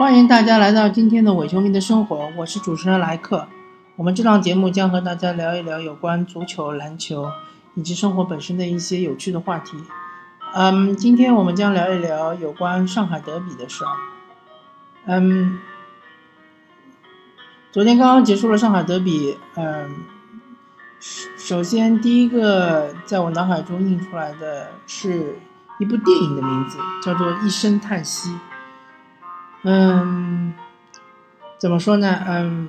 欢迎大家来到今天的伪球迷的生活，我是主持人莱克。我们这档节目将和大家聊一聊有关足球、篮球以及生活本身的一些有趣的话题。嗯，今天我们将聊一聊有关上海德比的事儿。嗯，昨天刚刚结束了上海德比。嗯，首先第一个在我脑海中映出来的是一部电影的名字，叫做《一声叹息》。嗯，怎么说呢？嗯，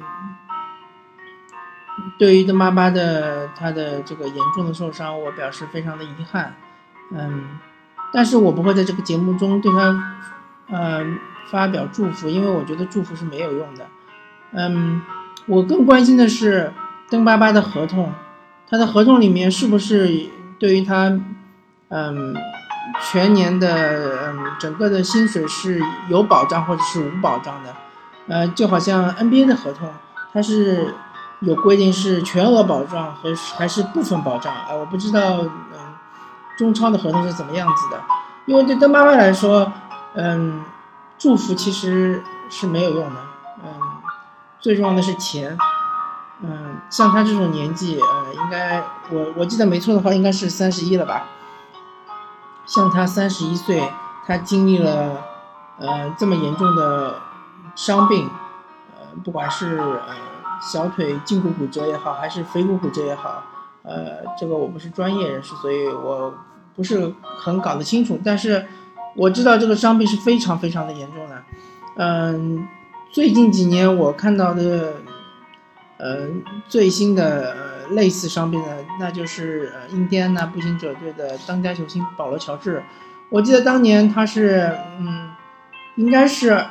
对于邓巴巴的他的这个严重的受伤，我表示非常的遗憾。嗯，但是我不会在这个节目中对他，呃，发表祝福，因为我觉得祝福是没有用的。嗯，我更关心的是邓巴巴的合同，他的合同里面是不是对于他，嗯。全年的嗯，整个的薪水是有保障或者是无保障的，呃，就好像 NBA 的合同，它是有规定是全额保障和还是部分保障，呃，我不知道嗯，中超的合同是怎么样子的，因为对邓巴巴来说，嗯，祝福其实是没有用的，嗯，最重要的是钱，嗯，像他这种年纪，呃，应该我我记得没错的话，应该是三十一了吧。像他三十一岁，他经历了，呃，这么严重的伤病，呃，不管是呃小腿胫骨骨折也好，还是腓骨骨折也好，呃，这个我不是专业人士，所以我不是很搞得清楚。但是我知道这个伤病是非常非常的严重的。嗯，最近几年我看到的，呃，最新的呃。类似伤病的，那就是呃，印第安纳步行者队的当家球星保罗·乔治。我记得当年他是，嗯，应该是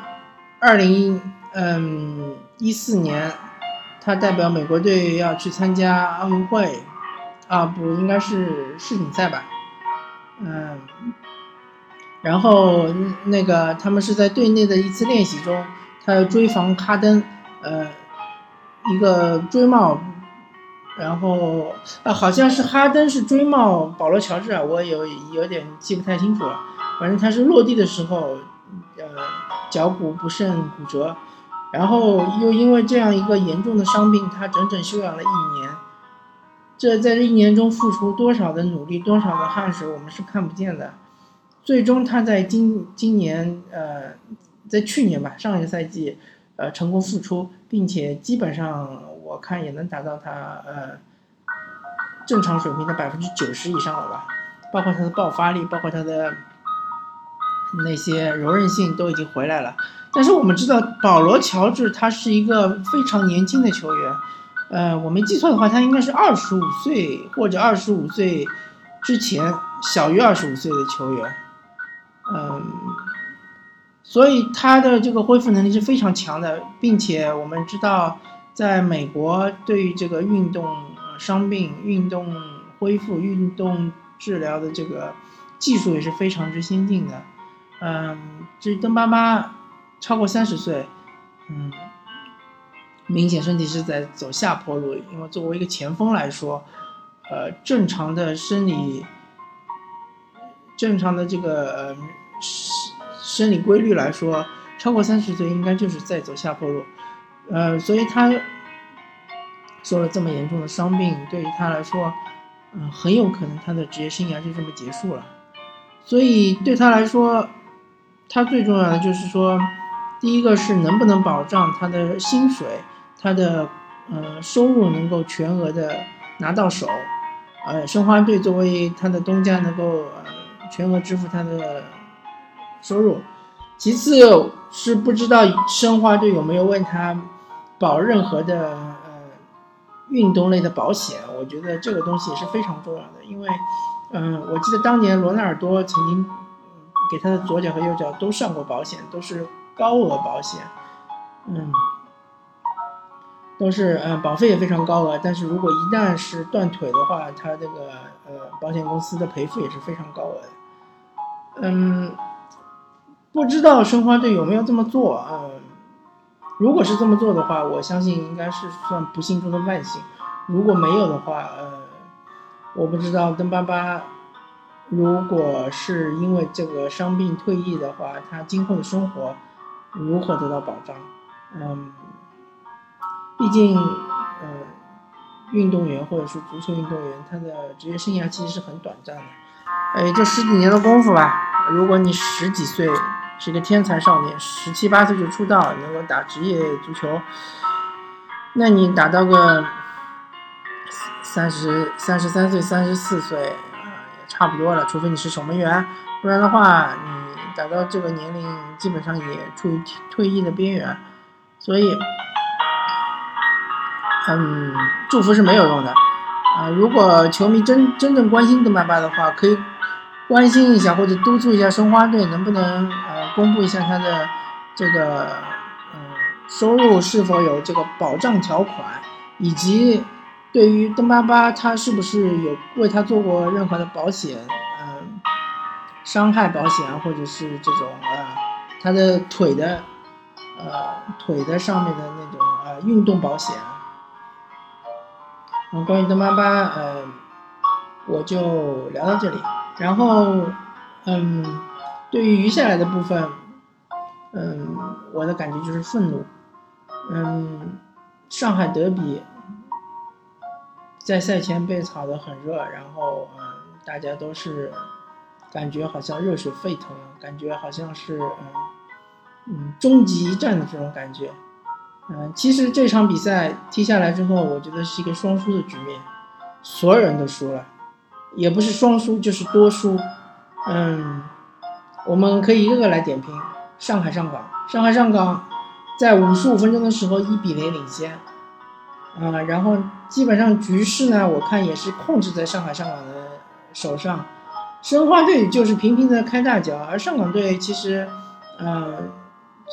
二零嗯一四年，他代表美国队要去参加奥运会，啊，不应该是世锦赛吧？嗯，然后那个他们是在队内的一次练习中，他要追防哈登，呃，一个追帽。然后啊，好像是哈登是追帽保罗乔治啊，我有有点记不太清楚了。反正他是落地的时候，呃，脚骨不慎骨折，然后又因为这样一个严重的伤病，他整整休养了一年。这在这一年中付出多少的努力，多少的汗水，我们是看不见的。最终他在今今年呃，在去年吧，上一个赛季，呃，成功复出，并且基本上。我看也能达到他呃正常水平的百分之九十以上了吧，包括他的爆发力，包括他的那些柔韧性都已经回来了。但是我们知道保罗乔治他是一个非常年轻的球员，呃，我没记错的话，他应该是二十五岁或者二十五岁之前小于二十五岁的球员，嗯，所以他的这个恢复能力是非常强的，并且我们知道。在美国，对于这个运动伤病、运动恢复、运动治疗的这个技术也是非常之先进的。嗯，至于邓巴巴超过三十岁，嗯，明显身体是在走下坡路。因为作为一个前锋来说，呃，正常的生理、正常的这个生生理规律来说，超过三十岁应该就是在走下坡路。呃，所以他受了这么严重的伤病，对于他来说，嗯，很有可能他的职业生涯就这么结束了。所以对他来说，他最重要的就是说，第一个是能不能保障他的薪水，他的呃收入能够全额的拿到手，呃，申花队作为他的东家能够呃全额支付他的收入。其次是不知道申花队有没有问他。保任何的呃运动类的保险，我觉得这个东西也是非常重要的。因为，嗯，我记得当年罗纳尔多曾经给他的左脚和右脚都上过保险，都是高额保险，嗯，都是嗯保费也非常高额。但是如果一旦是断腿的话，他这个呃保险公司的赔付也是非常高额的。嗯，不知道申花队有没有这么做啊？如果是这么做的话，我相信应该是算不幸中的万幸。如果没有的话，呃，我不知道邓巴巴如果是因为这个伤病退役的话，他今后的生活，如何得到保障？嗯，毕竟，呃，运动员或者是足球运动员，他的职业生涯其实是很短暂的，哎，就十几年的功夫吧。如果你十几岁是个天才少年，十七八岁就出道，能够打职业足球，那你打到个三十三十三岁、三十四岁啊，也差不多了。除非你是守门员，不然的话，你打到这个年龄，基本上也处于退役的边缘。所以，嗯，祝福是没有用的啊。如果球迷真真正关心邓巴巴的话，可以关心一下或者督促一下申花队，能不能公布一下他的这个嗯收入是否有这个保障条款，以及对于邓巴巴他是不是有为他做过任何的保险，嗯，伤害保险啊或者是这种呃他的腿的。呃，腿的上面的那种呃运动保险。嗯，关于邓巴巴，呃，我就聊到这里。然后，嗯，对于余下来的部分，嗯，我的感觉就是愤怒。嗯，上海德比在赛前被炒得很热，然后嗯，大家都是感觉好像热水沸腾，感觉好像是嗯。嗯，终极一战的这种感觉，嗯，其实这场比赛踢下来之后，我觉得是一个双输的局面，所有人都输了，也不是双输就是多输，嗯，我们可以一个个来点评。上海上港，上海上港在五十五分钟的时候一比零领先，啊，然后基本上局势呢，我看也是控制在上海上港的手上，申花队就是频频的开大脚，而上港队其实，呃。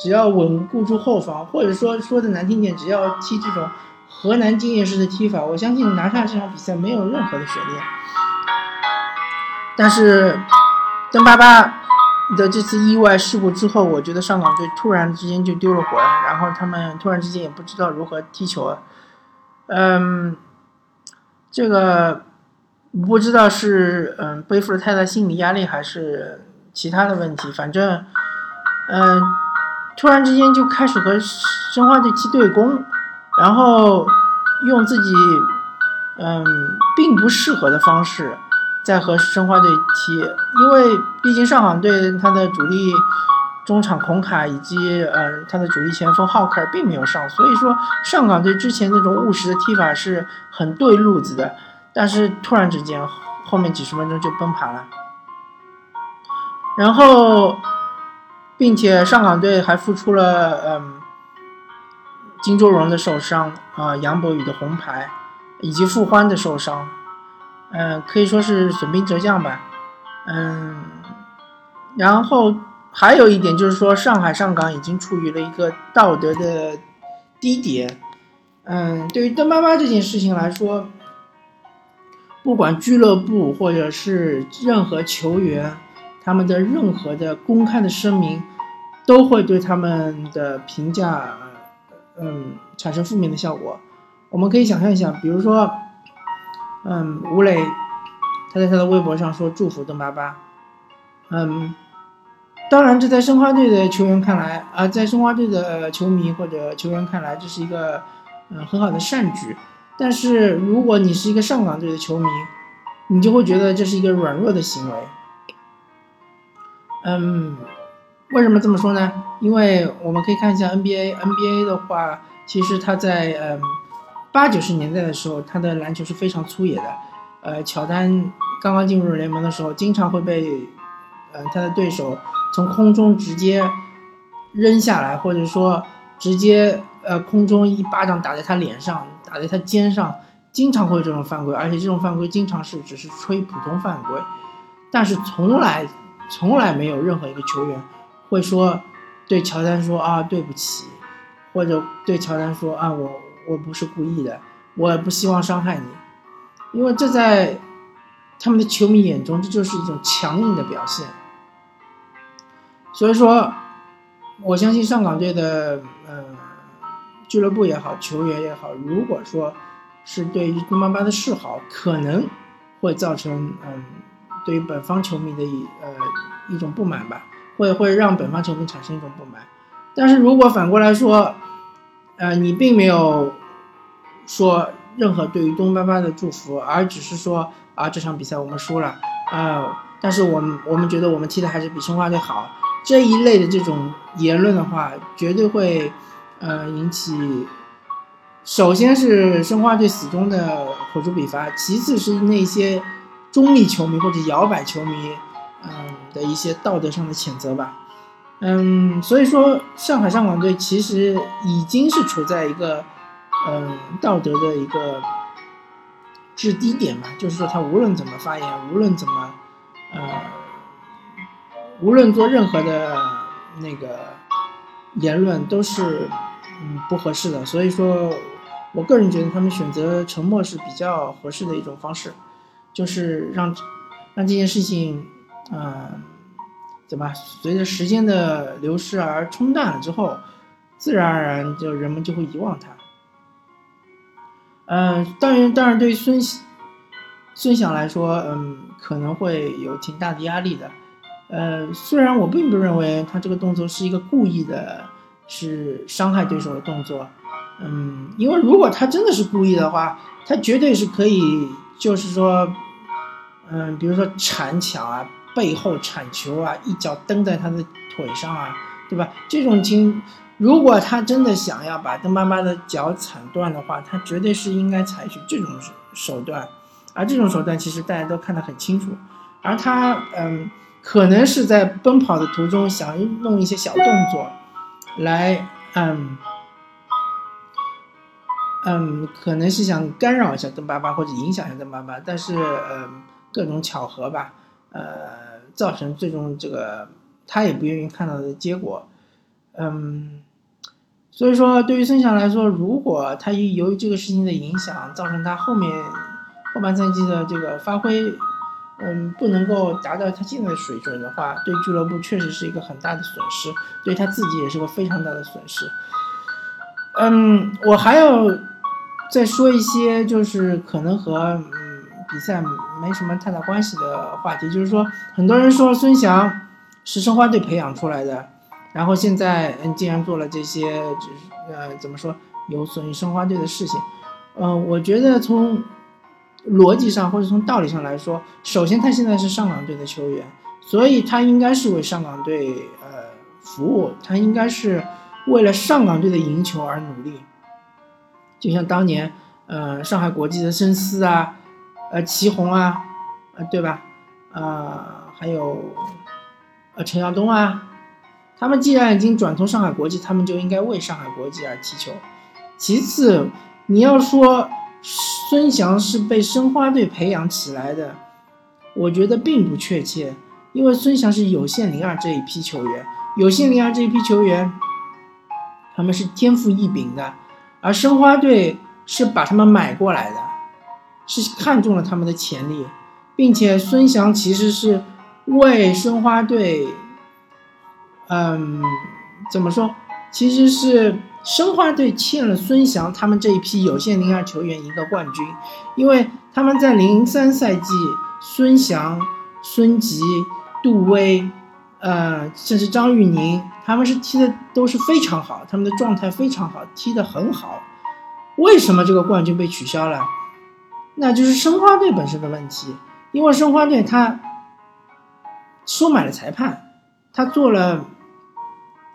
只要稳固住后防，或者说说的难听点，只要踢这种河南经验式的踢法，我相信拿下这场比赛没有任何的悬念。但是邓巴巴的这次意外事故之后，我觉得上港队突然之间就丢了魂，然后他们突然之间也不知道如何踢球了。嗯，这个不知道是嗯背负了太大心理压力，还是其他的问题，反正嗯。突然之间就开始和申花队踢对攻，然后用自己嗯并不适合的方式在和申花队踢，因为毕竟上港队他的主力中场孔卡以及嗯他的主力前锋浩克并没有上，所以说上港队之前那种务实的踢法是很对路子的，但是突然之间后面几十分钟就崩盘了，然后。并且上港队还付出了嗯金周荣的受伤啊杨博宇的红牌，以及傅欢的受伤，嗯可以说是损兵折将吧，嗯，然后还有一点就是说上海上港已经处于了一个道德的低点，嗯，对于邓巴巴这件事情来说，不管俱乐部或者是任何球员。他们的任何的公开的声明，都会对他们的评价，嗯，产生负面的效果。我们可以想象一下，比如说，嗯，吴磊，他在他的微博上说祝福邓巴巴，嗯，当然这在申花队的球员看来，啊，在申花队的球迷或者球员看来，这是一个嗯很好的善举。但是如果你是一个上港队的球迷，你就会觉得这是一个软弱的行为。嗯，为什么这么说呢？因为我们可以看一下 NBA，NBA 的话，其实他在嗯八九十年代的时候，他的篮球是非常粗野的。呃，乔丹刚刚进入联盟的时候，经常会被呃他的对手从空中直接扔下来，或者说直接呃空中一巴掌打在他脸上，打在他肩上，经常会有这种犯规，而且这种犯规经常是只是吹普通犯规，但是从来。从来没有任何一个球员会说对乔丹说啊对不起，或者对乔丹说啊我我不是故意的，我不希望伤害你，因为这在他们的球迷眼中这就是一种强硬的表现。所以说，我相信上港队的呃俱乐部也好，球员也好，如果说是对于杜巴巴的示好，可能会造成嗯。对于本方球迷的一呃一种不满吧，会会让本方球迷产生一种不满，但是如果反过来说，呃，你并没有说任何对于东巴巴的祝福，而只是说啊这场比赛我们输了啊，但是我们我们觉得我们踢的还是比申花队好这一类的这种言论的话，绝对会呃引起，首先是申花队死忠的口诛笔伐，其次是那些中立球迷或者摇摆球迷嗯的一些道德上的谴责吧。嗯，所以说上海上港队其实已经是处在一个，嗯，道德的一个至低点嘛，就是说他无论怎么发言，无论怎么，呃，无论做任何的那个言论，都是嗯不合适的。所以说，我个人觉得他们选择沉默是比较合适的一种方式，就是让让这件事情，嗯。怎么？随着时间的流逝而冲淡了之后，自然而然就人们就会遗忘它。嗯，当然，当然，对于孙孙翔来说，嗯，可能会有挺大的压力的。呃，虽然我并不认为他这个动作是一个故意的，是伤害对手的动作。嗯，因为如果他真的是故意的话，他绝对是可以，就是说，嗯，比如说铲抢啊。背后铲球啊，一脚蹬在他的腿上啊，对吧？这种情，如果他真的想要把邓巴巴的脚踩断的话，他绝对是应该采取这种手段。而这种手段其实大家都看得很清楚。而他，嗯，可能是在奔跑的途中想弄一些小动作，来，嗯，嗯，可能是想干扰一下邓爸爸或者影响一下邓爸爸，但是，嗯，各种巧合吧，呃。造成最终这个他也不愿意看到的结果，嗯，所以说对于孙翔来说，如果他由于这个事情的影响，造成他后面后半赛季的这个发挥，嗯，不能够达到他现在的水准的话，对俱乐部确实是一个很大的损失，对他自己也是个非常大的损失。嗯，我还要再说一些，就是可能和嗯。比赛没什么太大关系的话题，就是说，很多人说孙翔是申花队培养出来的，然后现在嗯，竟然做了这些，就是呃，怎么说有损于申花队的事情。嗯，我觉得从逻辑上或者从道理上来说，首先他现在是上港队的球员，所以他应该是为上港队呃服务，他应该是为了上港队的赢球而努力。就像当年呃上海国际的申思啊。呃，祁宏啊，呃，对吧？呃，还有，呃，陈耀东啊，他们既然已经转投上海国际，他们就应该为上海国际而踢球。其次，你要说孙祥是被申花队培养起来的，我觉得并不确切，因为孙祥是有限零二这一批球员，有限零二这一批球员，他们是天赋异禀的，而申花队是把他们买过来的。是看中了他们的潜力，并且孙祥其实是为申花队，嗯，怎么说？其实是申花队欠了孙祥他们这一批有限零二球员一个冠军，因为他们在零三赛季，孙祥、孙吉、杜威，呃，甚至张玉宁，他们是踢的都是非常好，他们的状态非常好，踢得很好。为什么这个冠军被取消了？那就是申花队本身的问题，因为申花队他收买了裁判，他做了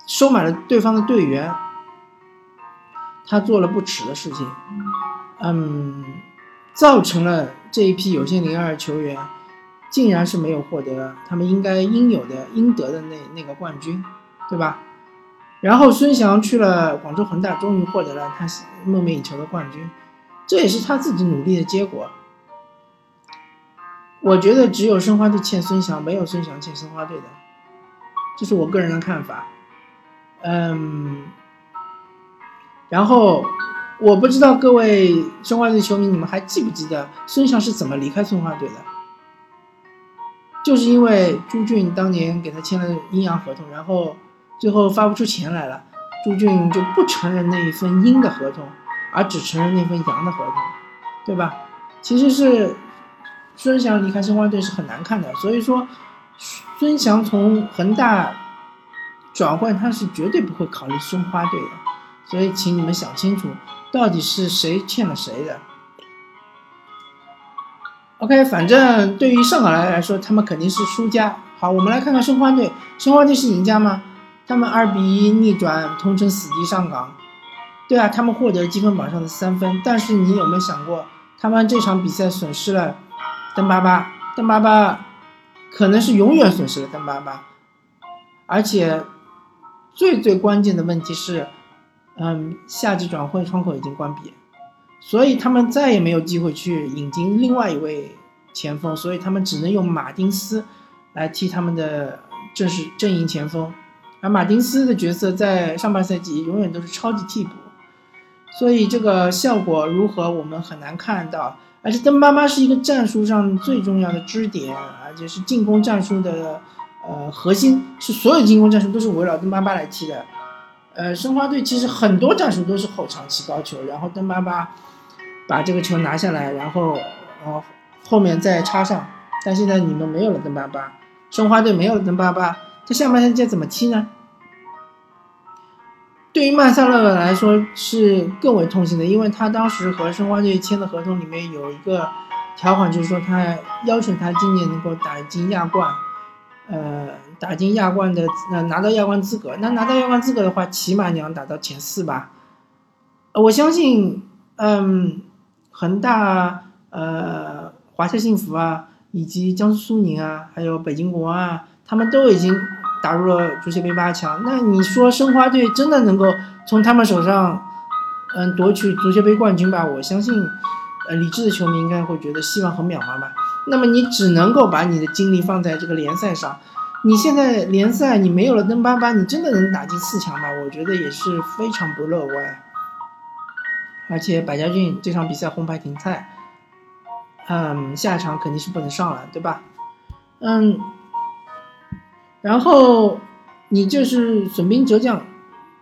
收买了对方的队员，他做了不耻的事情，嗯，造成了这一批有限零二球员竟然是没有获得他们应该应有的应得的那那个冠军，对吧？然后孙祥去了广州恒大，终于获得了他梦寐以求的冠军。这也是他自己努力的结果。我觉得只有申花队欠孙祥，没有孙祥欠申花队的，这是我个人的看法。嗯，然后我不知道各位申花队球迷，你们还记不记得孙祥是怎么离开申花队的？就是因为朱俊当年给他签了阴阳合同，然后最后发不出钱来了，朱俊就不承认那一份阴的合同。而只承认那份阳的合同，对吧？其实是孙祥离开申花队是很难看的，所以说孙祥从恒大转会他是绝对不会考虑申花队的，所以请你们想清楚，到底是谁欠了谁的。OK，反正对于上港来来说，他们肯定是输家。好，我们来看看申花队，申花队是赢家吗？他们二比一逆转同城死敌上港，对啊，他们获得积分榜上的三分。但是你有没有想过，他们这场比赛损失了邓巴巴，邓巴巴可能是永远损失了邓巴巴，而且。最最关键的问题是，嗯，夏季转会窗口已经关闭，所以他们再也没有机会去引进另外一位前锋，所以他们只能用马丁斯来替他们的正式阵营前锋，而马丁斯的角色在上半赛季永远都是超级替补，所以这个效果如何我们很难看到。而且登巴巴是一个战术上最重要的支点，而且是进攻战术的。呃，核心是所有进攻战术都是围绕邓巴巴来踢的。呃，申花队其实很多战术都是后场起高球，然后邓巴巴把这个球拿下来，然后呃后面再插上。但现在你们没有了邓巴巴，申花队没有了邓巴巴，他下半赛季怎么踢呢？对于曼萨勒来说是更为痛心的，因为他当时和申花队签的合同里面有一个条款，就是说他要求他今年能够打进亚冠。呃，打进亚冠的，呃，拿到亚冠资格，那拿到亚冠资格的话，起码你要打到前四吧。我相信，嗯，恒大、呃，华夏幸福啊，以及江苏苏宁啊，还有北京国安啊，他们都已经打入了足协杯八强。那你说申花队真的能够从他们手上，嗯，夺取足协杯冠军吧？我相信，呃，理智的球迷应该会觉得希望很渺茫吧。那么你只能够把你的精力放在这个联赛上。你现在联赛你没有了登巴巴，你真的能打进四强吗？我觉得也是非常不乐观。而且百家俊这场比赛红牌停赛，嗯，下一场肯定是不能上了，对吧？嗯，然后你就是损兵折将，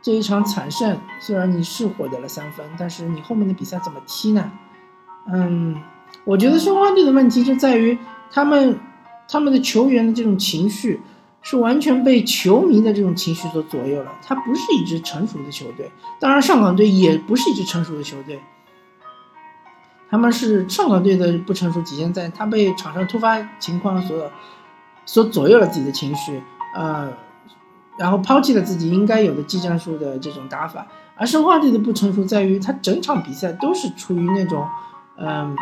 这一场惨胜，虽然你是获得了三分，但是你后面的比赛怎么踢呢？嗯。我觉得申花队的问题就在于他们他们的球员的这种情绪是完全被球迷的这种情绪所左右了。他不是一支成熟的球队，当然上港队也不是一支成熟的球队。他们是上港队的不成熟体现在他被场上突发情况所所左右了自己的情绪，呃，然后抛弃了自己应该有的技战术的这种打法。而申花队的不成熟在于他整场比赛都是处于那种，嗯。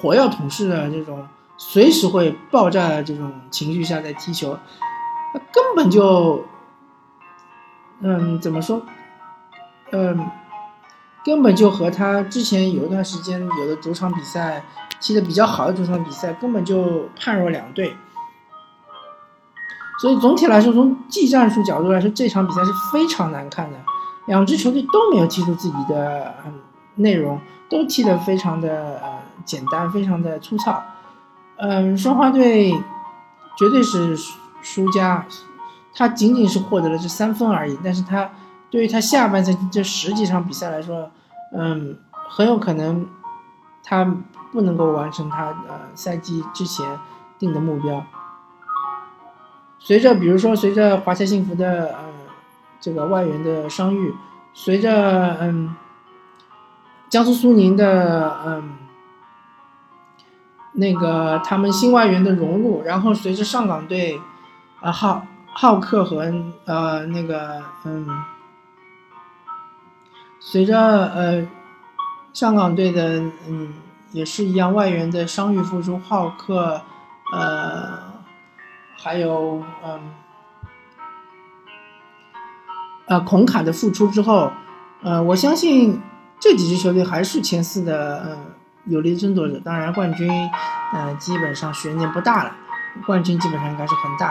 火药桶式的这种随时会爆炸的这种情绪下在踢球，他根本就，嗯，怎么说，嗯，根本就和他之前有一段时间有的主场比赛踢的比较好的主场比赛根本就判若两队。所以总体来说，从技战术角度来说，这场比赛是非常难看的，两支球队都没有踢出自己的内容，都踢得非常的呃。简单，非常的粗糙。嗯，申花队绝对是输家，他仅仅是获得了这三分而已。但是他对于他下半赛季这十几场比赛来说，嗯，很有可能他不能够完成他呃赛季之前定的目标。随着比如说随着华夏幸福的呃这个外援的伤愈，随着嗯江苏苏宁的嗯。那个他们新外援的融入，然后随着上港队，啊浩浩克和呃那个嗯，随着呃上港队的嗯也是一样外援的伤愈复出，浩克呃还有嗯呃孔卡的复出之后，呃我相信这几支球队还是前四的嗯。有力争夺者，当然冠军，嗯，基本上悬念不大了。冠军基本上应该是恒大，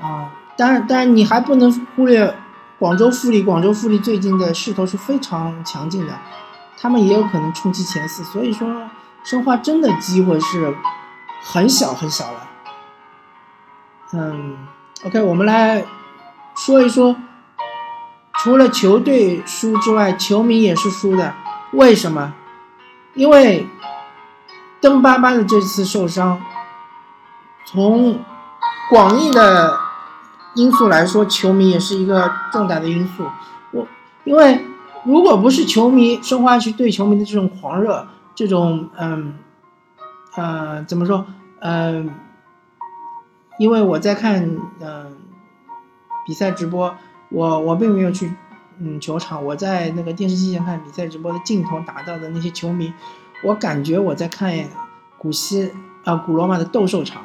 啊，当然，当然你还不能忽略广州富力。广州富力最近的势头是非常强劲的，他们也有可能冲击前四。所以说，申花真的机会是很小很小了。嗯，OK，我们来说一说，除了球队输之外，球迷也是输的。为什么？因为。登巴巴的这次受伤，从广义的因素来说，球迷也是一个重大的因素。我因为如果不是球迷申花区对球迷的这种狂热，这种嗯呃怎么说嗯，因为我在看嗯比赛直播，我我并没有去嗯球场，我在那个电视机前看比赛直播的镜头打到的那些球迷，我感觉我在看古希啊古罗马的斗兽场。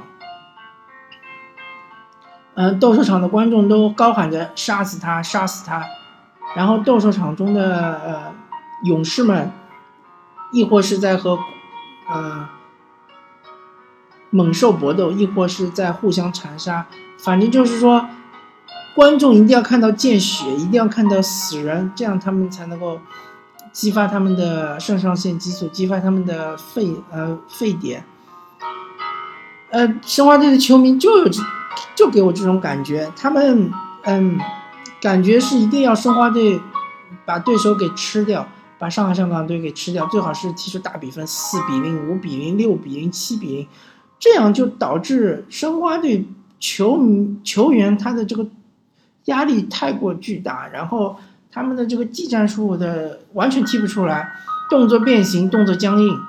嗯，斗兽场的观众都高喊着“杀死他，杀死他”，然后斗兽场中的呃勇士们，亦或是在和呃猛兽搏斗，亦或是在互相残杀，反正就是说，观众一定要看到见血，一定要看到死人，这样他们才能够激发他们的肾上腺激素，激发他们的沸呃沸点。呃，申花队的球迷就有。就给我这种感觉，他们嗯，感觉是一定要申花队把对手给吃掉，把上海上港队给吃掉，最好是踢出大比分，四比零、五比零、六比零、七比零，这样就导致申花队球迷球员他的这个压力太过巨大，然后他们的这个技战术的完全踢不出来，动作变形，动作僵硬，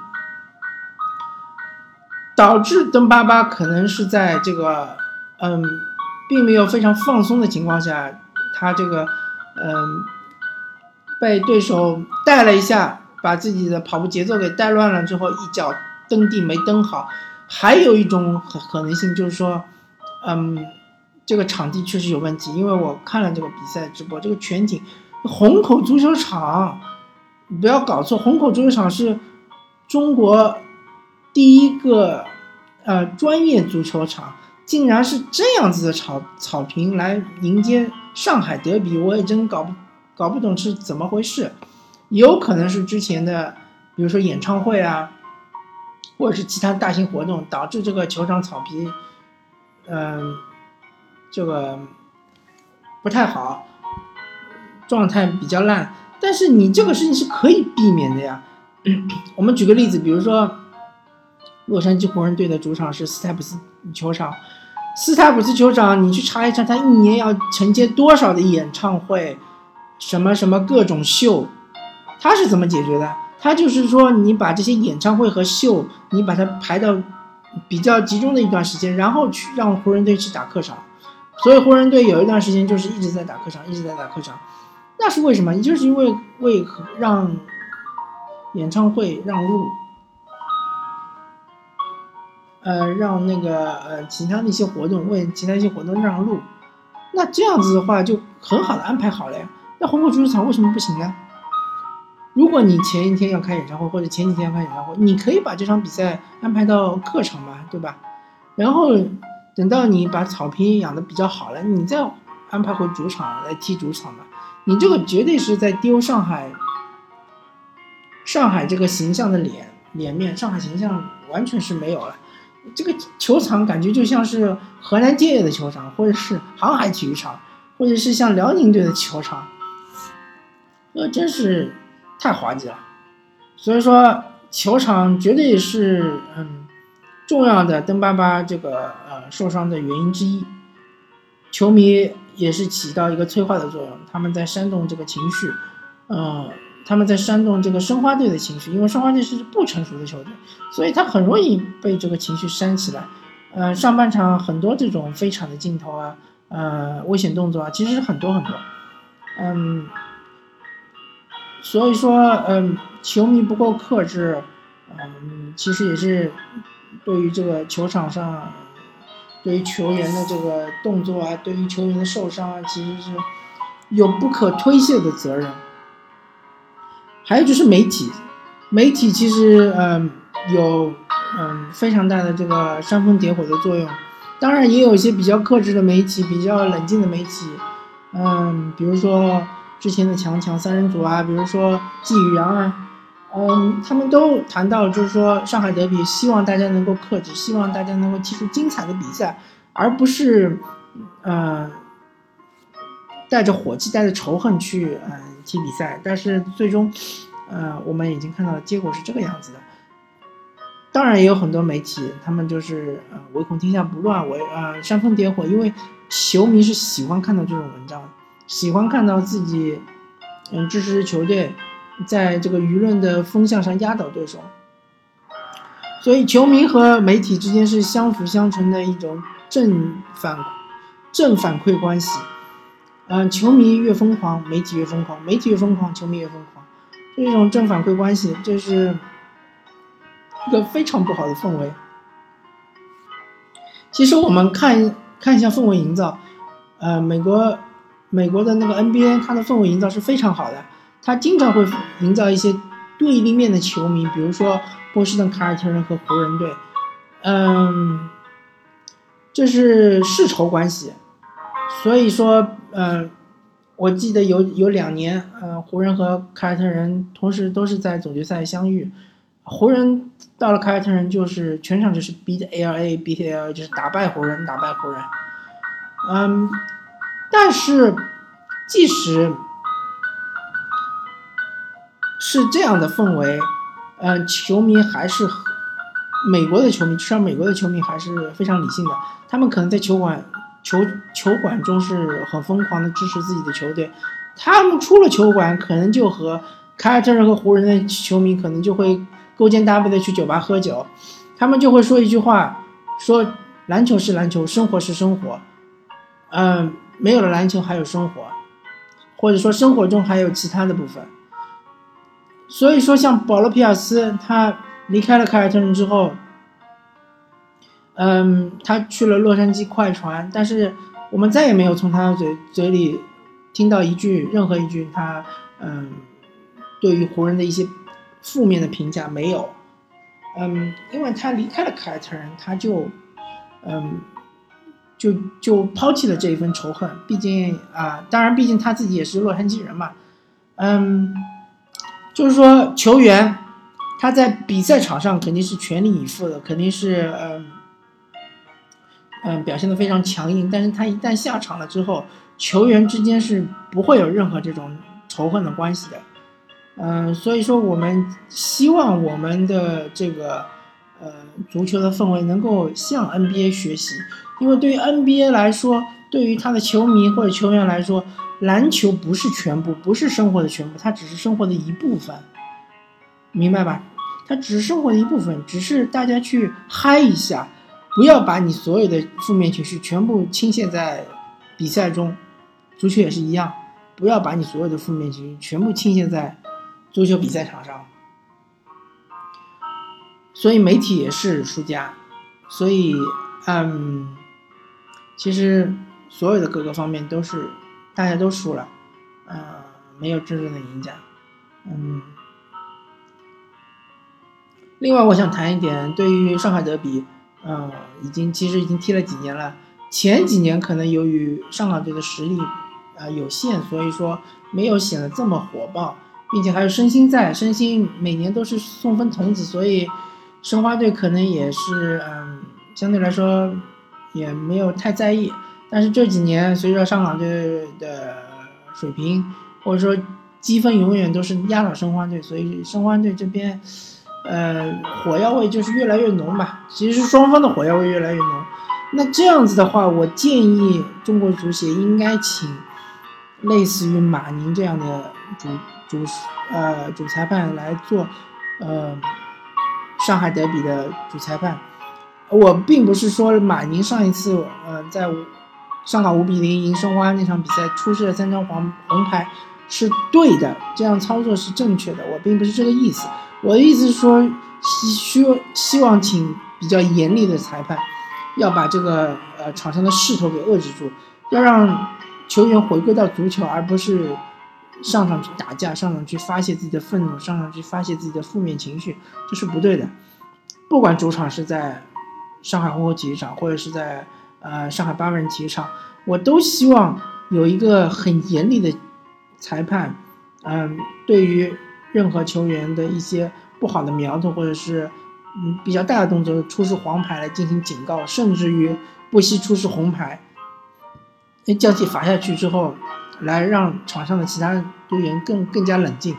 导致登巴巴可能是在这个。嗯，并没有非常放松的情况下，他这个嗯被对手带了一下，把自己的跑步节奏给带乱了之后，一脚蹬地没蹬好。还有一种可可能性就是说，嗯，这个场地确实有问题，因为我看了这个比赛直播，这个全景，虹口足球场，不要搞错，虹口足球场是中国第一个呃专业足球场。竟然是这样子的草草坪来迎接上海德比，我也真搞不搞不懂是怎么回事。有可能是之前的，比如说演唱会啊，或者是其他大型活动导致这个球场草皮，嗯，这个不太好，状态比较烂。但是你这个事情是可以避免的呀。我们举个例子，比如说洛杉矶湖人队的主场是斯泰普斯球场。斯泰普斯球场，你去查一查，他一年要承接多少的演唱会，什么什么各种秀，他是怎么解决的？他就是说，你把这些演唱会和秀，你把它排到比较集中的一段时间，然后去让湖人队去打客场。所以湖人队有一段时间就是一直在打客场，一直在打客场，那是为什么？就是因为为让演唱会让路。呃，让那个呃其他的一些活动为其他一些活动让路，那这样子的话就很好的安排好了呀。那虹口足球场为什么不行呢？如果你前一天要开演唱会，或者前几天要开演唱会，你可以把这场比赛安排到客场嘛，对吧？然后等到你把草坪养的比较好了，你再安排回主场来踢主场吧。你这个绝对是在丢上海，上海这个形象的脸脸面，上海形象完全是没有了。这个球场感觉就像是河南建业的球场，或者是航海体育场，或者是像辽宁队的球场，那真是太滑稽了。所以说，球场绝对是嗯重要的登巴巴这个呃受伤的原因之一。球迷也是起到一个催化的作用，他们在煽动这个情绪，嗯。他们在煽动这个申花队的情绪，因为申花队是不成熟的球队，所以他很容易被这个情绪煽起来。呃，上半场很多这种飞铲的镜头啊，呃，危险动作啊，其实是很多很多。嗯，所以说，嗯，球迷不够克制，嗯，其实也是对于这个球场上，对于球员的这个动作啊，对于球员的受伤啊，其实是有不可推卸的责任。还有就是媒体，媒体其实嗯有嗯非常大的这个煽风点火的作用，当然也有一些比较克制的媒体，比较冷静的媒体，嗯，比如说之前的强强三人组啊，比如说季宇阳啊，嗯，他们都谈到就是说上海德比，希望大家能够克制，希望大家能够踢出精彩的比赛，而不是嗯带着火气、带着仇恨去嗯。踢比赛，但是最终，呃，我们已经看到结果是这个样子的。当然，也有很多媒体，他们就是呃唯恐天下不乱，唯呃煽风点火，因为球迷是喜欢看到这种文章，喜欢看到自己嗯支持球队在这个舆论的风向上压倒对手。所以，球迷和媒体之间是相辅相成的一种正反正反馈关系。嗯，球迷越疯狂，媒体越疯狂；媒体越疯狂，球迷越疯狂，这种正反馈关系，这是一个非常不好的氛围。其实我们看看一下氛围营造，呃，美国美国的那个 NBA，它的氛围营造是非常好的，他经常会营造一些对立面的球迷，比如说波士顿凯尔特人和湖人队，嗯，这是世仇关系，所以说。嗯，我记得有有两年，嗯，湖人和凯尔特人同时都是在总决赛相遇，湖人到了凯尔特人就是全场就是 beat LA beat LA 就是打败湖人打败湖人，嗯，但是即使是这样的氛围，嗯，球迷还是美国的球迷，至少美国的球迷还是非常理性的，他们可能在球馆。球球馆中是很疯狂的支持自己的球队，他们出了球馆，可能就和凯尔特人和湖人的球迷可能就会勾肩搭背的去酒吧喝酒，他们就会说一句话，说篮球是篮球，生活是生活，嗯，没有了篮球还有生活，或者说生活中还有其他的部分。所以说，像保罗皮尔斯他离开了凯尔特人之后。嗯，他去了洛杉矶快船，但是我们再也没有从他的嘴嘴里听到一句任何一句他嗯对于湖人的一些负面的评价没有。嗯，因为他离开了凯尔特人，他就嗯就就抛弃了这一份仇恨。毕竟啊，当然，毕竟他自己也是洛杉矶人嘛。嗯，就是说球员他在比赛场上肯定是全力以赴的，肯定是嗯。嗯，表现的非常强硬，但是他一旦下场了之后，球员之间是不会有任何这种仇恨的关系的。嗯，所以说我们希望我们的这个呃足球的氛围能够向 NBA 学习，因为对于 NBA 来说，对于他的球迷或者球员来说，篮球不是全部，不是生活的全部，它只是生活的一部分，明白吧？它只是生活的一部分，只是大家去嗨一下。不要把你所有的负面情绪全部倾泻在比赛中，足球也是一样，不要把你所有的负面情绪全部倾泻在足球比赛场上。所以媒体也是输家，所以嗯，其实所有的各个方面都是大家都输了，呃，没有真正的赢家，嗯。另外，我想谈一点，对于上海德比。嗯，已经其实已经踢了几年了。前几年可能由于上港队的实力啊有限，所以说没有显得这么火爆，并且还有申鑫在，申鑫每年都是送分童子，所以申花队可能也是嗯相对来说也没有太在意。但是这几年随着上港队的水平或者说积分永远都是压倒申花队，所以申花队这边。呃，火药味就是越来越浓吧。其实双方的火药味越来越浓。那这样子的话，我建议中国足协应该请类似于马宁这样的主主呃主裁判来做呃上海德比的主裁判。我并不是说马宁上一次呃在上港五比零赢申花那场比赛出示了三张黄红牌是对的，这样操作是正确的。我并不是这个意思。我的意思是说，希需希望请比较严厉的裁判，要把这个呃场上的势头给遏制住，要让球员回归到足球，而不是上场去打架，上场去发泄自己的愤怒，上场去发泄自己的负面情绪，这是不对的。不管主场是在上海虹口体育场，或者是在呃上海八万人体育场，我都希望有一个很严厉的裁判，嗯，对于。任何球员的一些不好的苗头，或者是嗯比较大的动作，出示黄牌来进行警告，甚至于不惜出示红牌，将其罚下去之后，来让场上的其他队员更更加冷静。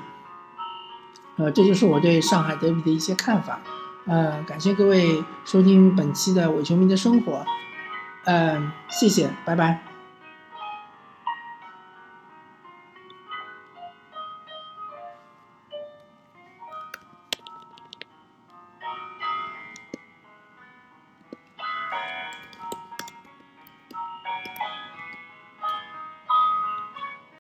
呃，这就是我对上海德比的一些看法。呃，感谢各位收听本期的伪球迷的生活。嗯，谢谢，拜拜。